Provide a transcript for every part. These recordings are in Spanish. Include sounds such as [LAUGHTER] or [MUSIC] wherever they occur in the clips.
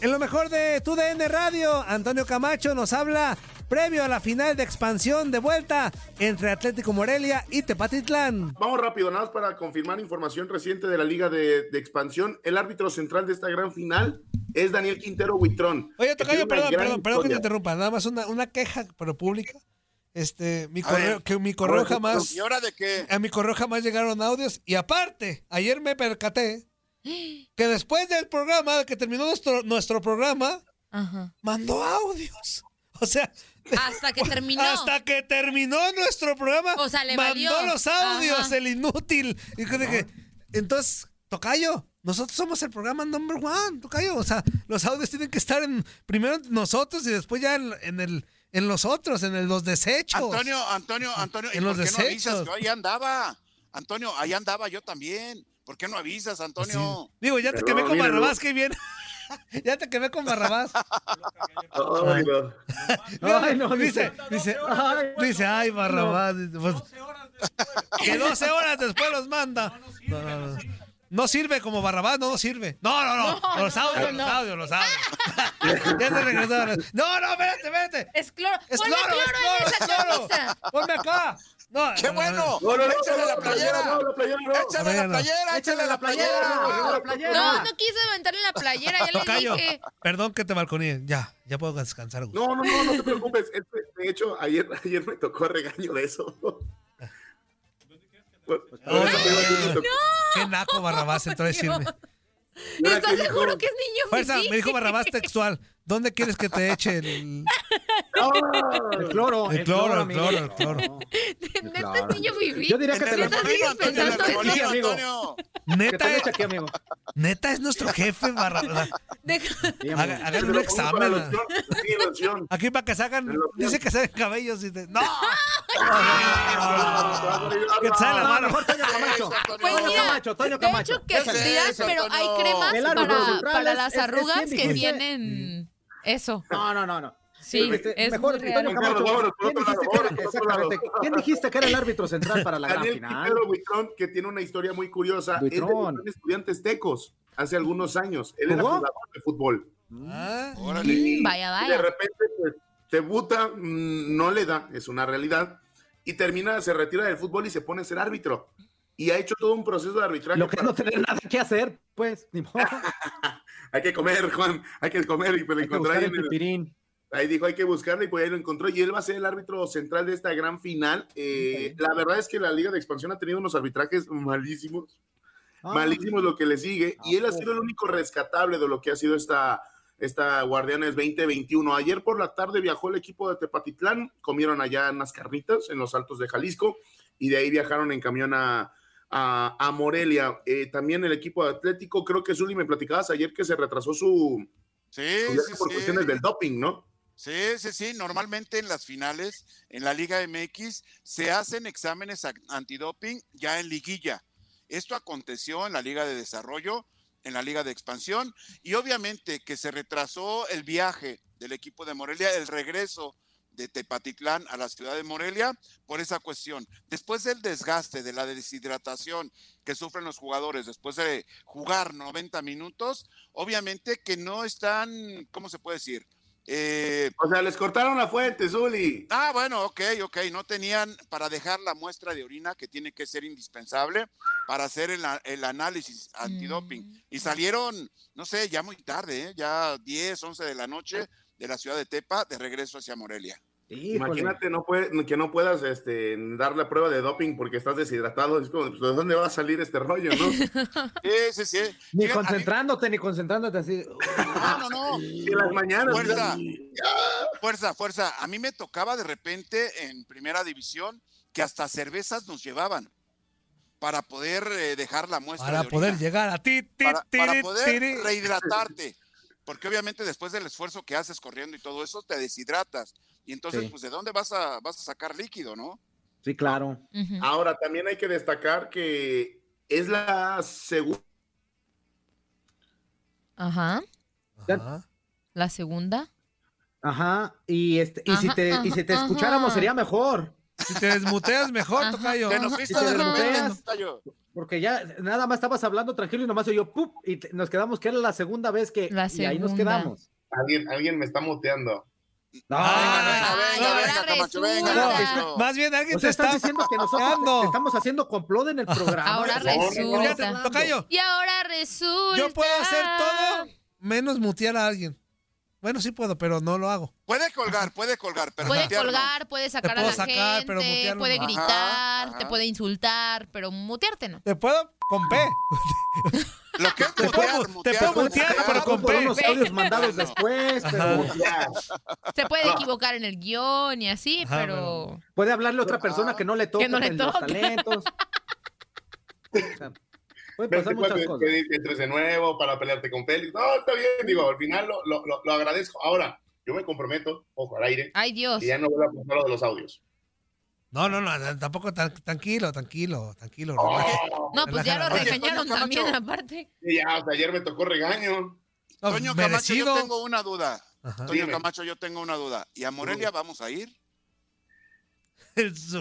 En lo mejor de tu DN Radio, Antonio Camacho nos habla previo a la final de expansión de vuelta entre Atlético Morelia y Tepatitlán. Vamos rápido, nada más para confirmar información reciente de la Liga de, de Expansión. El árbitro central de esta gran final es Daniel Quintero Huitrón. Oye, Tocayo, perdón, perdón, perdón que te interrumpa, nada más una, una queja, pero pública. Este, mi correo, ver. que mi correo jamás. ¿Y ahora de qué? A mi correo jamás llegaron audios. Y aparte, ayer me percaté que después del programa, que terminó nuestro, nuestro programa, Ajá. mandó audios. O sea, Hasta que [LAUGHS] terminó. hasta que terminó nuestro programa, O sea, le mandó valió. los audios, Ajá. el inútil. Y que entonces, Tocayo, nosotros somos el programa number one, Tocayo. O sea, los audios tienen que estar en primero en nosotros y después ya en, en el en los otros, en el, los desechos. Antonio, Antonio, Antonio, ¿y En por los qué no desechos. Yo ahí andaba. Antonio, ahí andaba yo también. ¿Por qué no avisas, Antonio? Digo, ya te quemé con Barrabás, qué bien. [LAUGHS] ya te quemé con Barrabás. Ay, no. Ay, no, dice, dice, dice, ay, Barrabás. Pues, que 12 horas después los manda. No, no, no. No sirve como Barrabás, no, no sirve. No, no, no. No, los audios, no, los audios, los audios. [LAUGHS] ya se regresaron. No, no, espérate, espérate. Es cloro. Es cloro, es cloro es cloro. Ponme acá. No, ¡Qué bueno! No, no, no, ¡Échale no, la no, playera! no, la playera no. ¡Échale la no. playera! ¡Échale la playera! No, no quise aventarle la playera, ya Tocayo, le dije. perdón que te balconé. Ya, ya puedo descansar. Gus. No, no, no, no te preocupes. De hecho, ayer, ayer me tocó regaño de eso. [LAUGHS] Me tocó. Qué naco Barrabás entró a decirme. ¿Estás seguro que es niño? Fuerza, me dijo Barrabás textual. ¿Dónde quieres que te eche el, [LAUGHS] El cloro. el cloro, el cloro, el cloro? Neta es niño fifí. Yo diría que te lo remolino, amigo. Neta, lo eche aquí, amigo. neta es nuestro jefe Sí. Haga- Hagan un examen. loción, sí, loción. Aquí para que sacan, dice que salen cabellos y te... [LAUGHS] ¡No! Que te sale la No, mano. mejor Toño Camacho. Pues Toño mira, Camacho, de Camacho. hecho que ¿Qué es pero hay cremas para, es- las es- es arrugas que tienen eso. No, no, no, no. Sí, Este, es mejor. Toño Camacho, Vámonos, por ¿quién otro dijiste lado, que era, vámonos, ¿quién dijiste que era el árbitro central para la gran Daniel final? Quintero Buitrón, que tiene una historia muy curiosa. Es de estudiantes tecos hace algunos años. Él era jugador de fútbol. Ah, Órale. Y Vaya, De vaya. repente, pues, debuta, mm, no le da, es una realidad. Y termina, se retira del fútbol y se pone a ser árbitro. Y ha hecho todo un proceso de arbitraje. Lo que para- no tener nada que hacer, pues, ni modo. [LAUGHS] Hay que comer, Juan, hay que comer. Y pues lo buscar ahí en. Ahí dijo, hay que buscarla y pues ahí lo encontró. Y él va a ser el árbitro central de esta gran final. Eh, La verdad es que la Liga de Expansión ha tenido unos arbitrajes malísimos. Ah, Malísimos lo que le sigue. Y él ha sido el único rescatable de lo que ha sido esta, esta Guardianes 2021. Ayer por la tarde viajó el equipo de Tepatitlán. Comieron allá unas carnitas en los altos de Jalisco. Y de ahí viajaron en camión a, a, a Morelia. Eh, también el equipo de Atlético, creo que Zuli me platicabas ayer que se retrasó su, Sí, su viaje sí, por sí. cuestiones del doping, ¿no? Sí, sí, sí. Normalmente en las finales, en la Liga MX, se hacen exámenes antidoping ya en liguilla. Esto aconteció en la Liga de Desarrollo, en la Liga de Expansión, y obviamente que se retrasó el viaje del equipo de Morelia, el regreso de Tepatitlán a la ciudad de Morelia por esa cuestión. Después del desgaste, de la deshidratación que sufren los jugadores después de jugar 90 minutos, obviamente que no están, ¿cómo se puede decir? Eh, O sea, les cortaron la fuente, Zuli. Ah, bueno, ok, ok. No tenían para dejar la muestra de orina que tiene que ser indispensable para hacer el, el análisis antidoping. Y salieron, no sé, ya muy tarde, ¿eh? ya 10, 11 de la noche de la ciudad de Tepa de regreso hacia Morelia. Imagínate no puede, que no puedas este, dar la prueba de doping porque estás deshidratado. Es como, pues, ¿de dónde va a salir este rollo, no? [LAUGHS] Sí, sí, sí. Ni mí- concentrándote, ni concentrándote así. No, no, no. En las mañanas. Fuerza, fuerza, fuerza. A mí me tocaba de repente en primera división que hasta cervezas nos llevaban para poder eh, dejar la muestra. Para de poder llegar a ti, ti, para, para tiri, poder rehidratarte. Porque obviamente después del esfuerzo que haces corriendo y todo eso, te deshidratas. Y entonces, Sí. pues, ¿de dónde vas a, vas a sacar líquido, no? Sí, claro. Ahora, también hay que destacar que es la segunda. Ajá. Ajá. La segunda. Ajá. Y, este, y, si Ajá, te, y si te escucháramos ajá. sería mejor. Si te desmuteas mejor, Ajá. tocayo. Que nos Y te desmuteas. Tocayo. Porque ya nada más estabas hablando tranquilo y nomás yo ¡pup! y te- nos quedamos que era la segunda vez que La y ahí nos quedamos. Alguien, alguien me está muteando. No. Más bien alguien o sea, te está diciendo que nosotros te- estamos haciendo complot en el programa. Ahora resulta. Tocayo, Y ahora resulta. yo puedo hacer todo menos mutear a alguien. Bueno, sí puedo, pero no lo hago. Puede colgar, puede colgar, pero Puede mutear no. colgar, puede sacar a puedo la sacar, pero gente, mutearlo puede no. gritar, Ajá, te puede insultar, pero mutearte no. ¿Te puedo? Con P. [LAUGHS] Lo que es Te mutear, puedo- te mutear, puedo mutear, mutear, pero con P. unos audios mandados después, pero. Ya. Se puede equivocar en el guion y así, Ajá, pero... puede hablarle a otra persona que no le toca Que no los talentos. [LAUGHS] O sea, puede pasar 24 muchas cosas. entres de nuevo para pelearte con Félix. No, está bien, digo, al final lo, lo, lo, lo agradezco. Ahora, yo me comprometo, ojo al aire, Ay, Dios. que ya no voy a apuntar lo de los audios. No, no, no, tampoco tan, tranquilo, tranquilo, tranquilo. Oh, No, pues ya lo. Oye, regañaron también, Camacho. aparte. y ya, o sea, ayer me tocó regaño. No, Toño Camacho, yo tengo una duda. Ajá. Toño Dime. Camacho, yo tengo una duda. ¿Y a Morelia vamos a ir? [LAUGHS]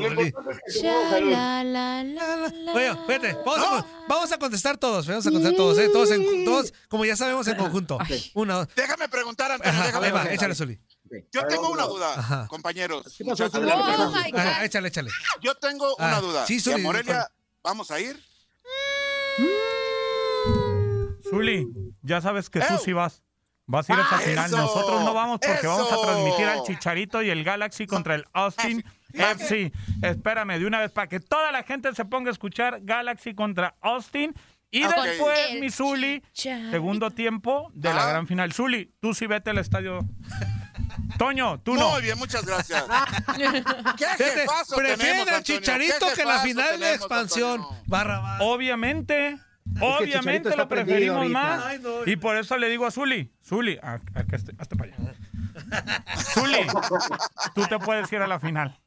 Oye, vamos, a, vamos a contestar todos, vamos a contestar todos, ¿eh? Todos, en, todos, como ya sabemos, en conjunto. Una, dos. Déjame preguntar, Ajá, déjame ahí va, preguntar. échale, Zuli. Yo tengo una duda, Ajá. compañeros. Oh, my God. Ajá, échale, échale. Yo tengo Ah, una duda. sí, ¿Y a Zuli, Morelia vamos a ir? Zuli, ya sabes que tú ¡Ew! sí vas. Vas a ir a esa ¡Ah, final. eso! Nosotros no vamos porque vamos a transmitir al Chicharito y el Galaxy contra el Austin FC. Espérame, de una vez para que toda la gente se ponga a escuchar Galaxy contra Austin. Y después, mi Zuli, segundo tiempo de la Ah. gran final. Zuli, tú sí vete al estadio. Toño, tú no. Muy bien, muchas gracias. [LAUGHS] ¿Qué jefazo prefieren al? Chicharito ¿Qué que la final de expansión. Barra, barra. Obviamente, obviamente lo preferimos ahorita. más. Ay, no. Y por eso le digo a Zuli, Zuli, a, a que esté- hazte para allá. [LAUGHS] Zuli, tú te puedes ir a la final.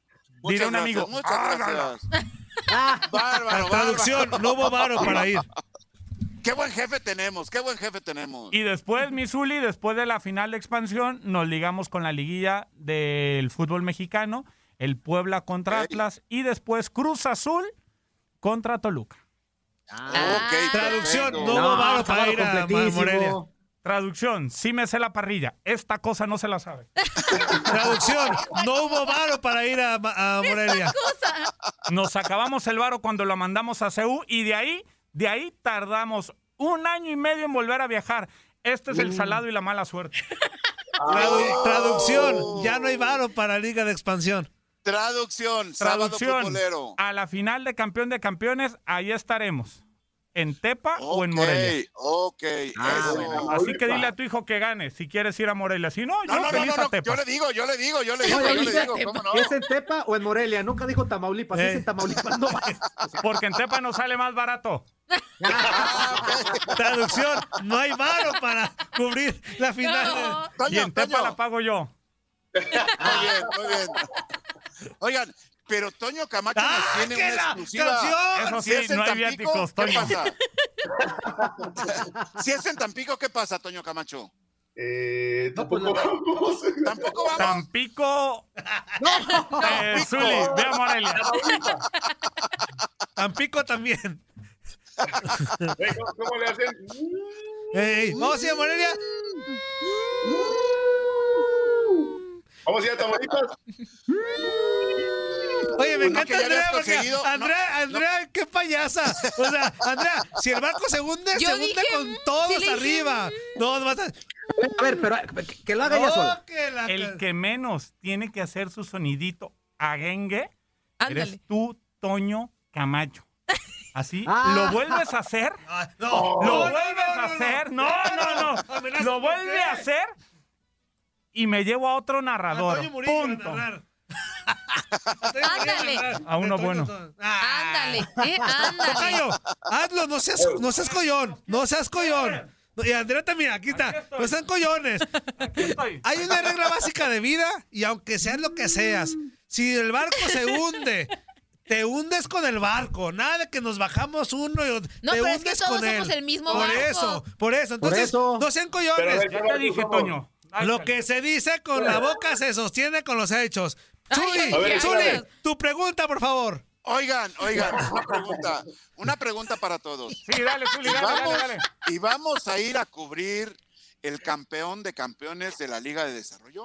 A un amigo. Muchas gracias. [LAUGHS] [LAUGHS] Bárbaro, Traducción, bárbaro. no hubo varo para ir. [LAUGHS] Qué buen jefe tenemos, qué buen jefe tenemos. Y después, mi Zuli, después de la final de expansión, nos ligamos con la liguilla del fútbol mexicano, el Puebla contra. Atlas y después Cruz Azul contra Toluca. Ok, Traducción, perfecto. no hubo varo para ir a. Morelia. Traducción, sí me sé la parrilla. Esta cosa no se la sabe. [LAUGHS] Traducción, no hubo varo para ir a, a Morelia. Nos acabamos el varo cuando lo mandamos a CEU y de ahí, de ahí tardamos un año y medio en volver a viajar. Este es el salado y la mala suerte. Tradu- traducción, ya no hay varo para Liga de Expansión. Traducción, sábado Traducción. futbolero. A la final de campeón de campeones, ahí estaremos. En Tepa o en Morelia. ok. Ah, eso. bueno. Así que dile a tu hijo que gane si quieres ir a Morelia. Si no, yo No, no, no, feliz no, a no, Tepa. yo le digo, yo le digo, yo le digo, yo le digo, ¿cómo no? ¿Es en Tepa o en Morelia? Nunca dijo Tamaulipas. Eh. Es en Tamaulipas, no. [LAUGHS] Porque en Tepa nos sale más barato. Traducción, no hay varo para cubrir la final. No. y en Tepa la pago yo. [LAUGHS] Muy bien, muy bien. Oigan, pero Toño Camacho ¡Ah, nos tiene una la exclusiva. canción! Eso Si sí, es en no hay Tampico, viáticos, ¿qué Toño. pasa? [LAUGHS] si es en Tampico, ¿qué pasa, Toño Camacho? Eh, No, pues, tampoco la- vamos. [LAUGHS] Tampoco vamos. Tampico. [LAUGHS] Eh, Tampico. Zuli, ve a Morelia. Tampico también. Eh, ¿Cómo, cómo le hacen? Ey, vamos a ir a Morelia. Vamos a ir a Tamaulipas. Oye, me encanta Andrea porque Andrea, Andrea, qué payasa. O sea, Andrea, si el barco se hunde, Yo se hunde dije, con todos le dije, arriba. No, no vas a. A ver, pero que- lo haga ella No, sola. que la- El que menos tiene que hacer su sonidito agengue eres tú, Toño Camacho. Así, [LAUGHS] Ah. lo vuelves a hacer, [LAUGHS] Ah, No, lo no, vuelves no, no, a hacer, no, no, no, [LAUGHS] lo ¿por vuelve a hacer y me llevo a otro narrador. A Punto. narrar. Ándale. A uno bueno. Ah. Ándale, eh, [LAUGHS] ándale. Tocayo, hazlo, no seas, no seas collón, no seas collón. Y Andrea también, aquí está, no sean collones. Aquí estoy. Hay una regla básica de vida y aunque seas lo que seas, si el barco se hunde, te hundes con el barco. Nada de que nos bajamos uno y otro. No, te pero es hundes que todos con él. somos el mismo Por barco. eso, por eso. Entonces, eso. no sean Pero collones. Ya te dije, Toño. Lo que se dice con la boca se sostiene con los hechos. Zuli, ay, Zuli, tu pregunta, por favor. Oigan, oigan, una pregunta, una pregunta para todos. Sí, dale, Zuli, Y dale, dale, vamos, dale. y vamos a ir a cubrir el campeón de campeones de la Liga de Desarrollo.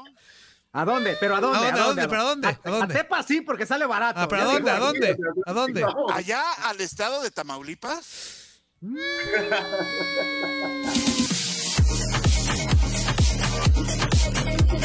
¿A dónde? ¿Pero a dónde? ¿A dónde, a dónde? ¿Pero a dónde? A, ¿A dónde? a Tepa sí, porque sale barato. Ah, ¿pero a dónde? ¿A dónde? ¿A dónde? Allá al estado de Tamaulipas. [LAUGHS]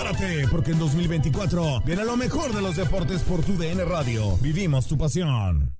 Prepárate, porque en 2024 viene lo mejor de los deportes por tu DN Radio. Vivimos tu pasión.